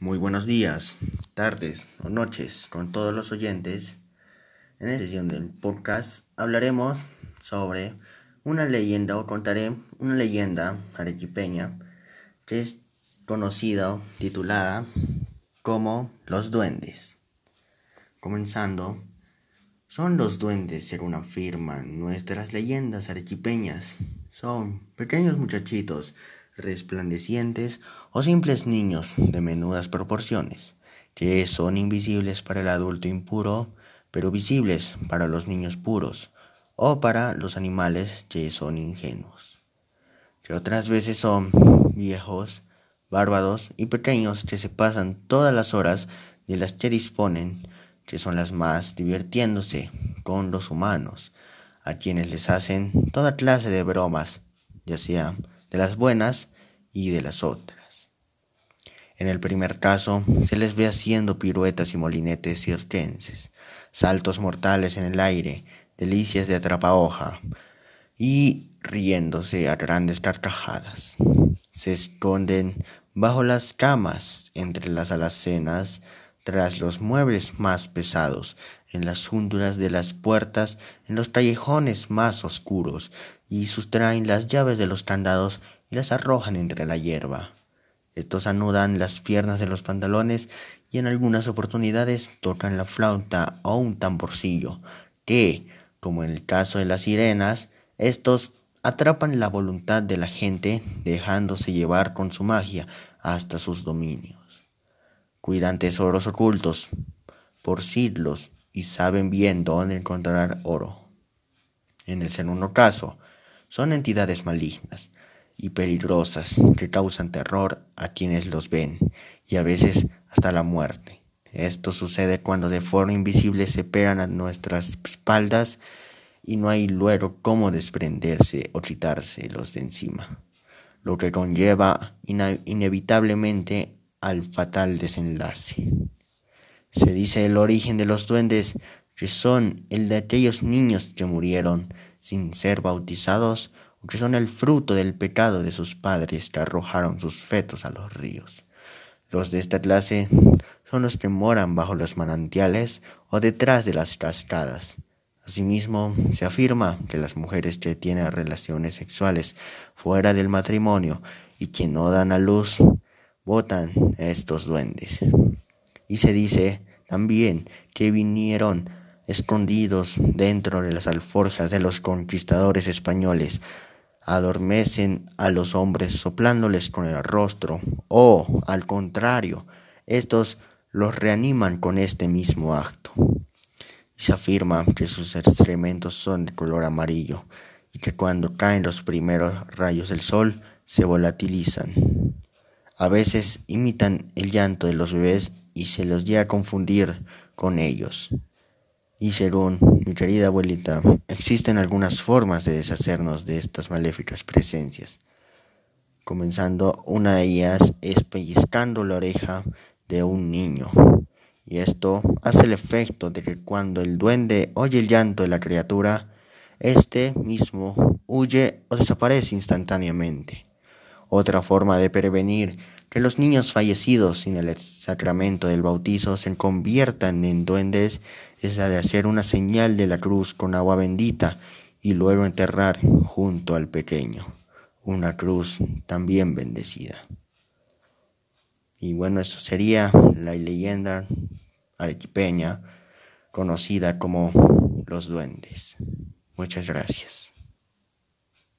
Muy buenos días, tardes o noches con todos los oyentes. En esta sesión del podcast hablaremos sobre una leyenda o contaré una leyenda arequipeña que es conocida titulada como Los Duendes. Comenzando, son los duendes, según afirman nuestras leyendas arequipeñas. Son pequeños muchachitos resplandecientes o simples niños de menudas proporciones, que son invisibles para el adulto impuro, pero visibles para los niños puros, o para los animales que son ingenuos, que otras veces son viejos, bárbaros y pequeños que se pasan todas las horas de las que disponen, que son las más divirtiéndose con los humanos, a quienes les hacen toda clase de bromas, ya sea de las buenas y de las otras. En el primer caso, se les ve haciendo piruetas y molinetes circenses, saltos mortales en el aire, delicias de atrapahoja, y riéndose a grandes carcajadas. Se esconden bajo las camas, entre las alacenas, tras los muebles más pesados, en las junturas de las puertas, en los callejones más oscuros, y sustraen las llaves de los candados y las arrojan entre la hierba. Estos anudan las piernas de los pantalones y en algunas oportunidades tocan la flauta o un tamborcillo, que, como en el caso de las sirenas, estos atrapan la voluntad de la gente dejándose llevar con su magia hasta sus dominios. Cuidan tesoros ocultos por siglos y saben bien dónde encontrar oro. En el segundo caso, son entidades malignas, y peligrosas que causan terror a quienes los ven y a veces hasta la muerte. Esto sucede cuando de forma invisible se pegan a nuestras espaldas y no hay luego cómo desprenderse o quitarse los de encima, lo que conlleva inevitablemente al fatal desenlace. Se dice el origen de los duendes que son el de aquellos niños que murieron sin ser bautizados que son el fruto del pecado de sus padres que arrojaron sus fetos a los ríos. Los de esta clase son los que moran bajo los manantiales o detrás de las cascadas. Asimismo, se afirma que las mujeres que tienen relaciones sexuales fuera del matrimonio y que no dan a luz, votan estos duendes. Y se dice también que vinieron escondidos dentro de las alforjas de los conquistadores españoles adormecen a los hombres soplándoles con el rostro, o, al contrario, estos los reaniman con este mismo acto. Y se afirma que sus excrementos son de color amarillo y que cuando caen los primeros rayos del sol se volatilizan. A veces imitan el llanto de los bebés y se los llega a confundir con ellos. Y según mi querida abuelita, existen algunas formas de deshacernos de estas maléficas presencias. Comenzando, una de ellas es pellizcando la oreja de un niño. Y esto hace el efecto de que cuando el duende oye el llanto de la criatura, éste mismo huye o desaparece instantáneamente. Otra forma de prevenir que los niños fallecidos sin el sacramento del bautizo se conviertan en duendes es la de hacer una señal de la cruz con agua bendita y luego enterrar junto al pequeño una cruz también bendecida. Y bueno, eso sería la leyenda arequipeña conocida como los duendes. Muchas gracias.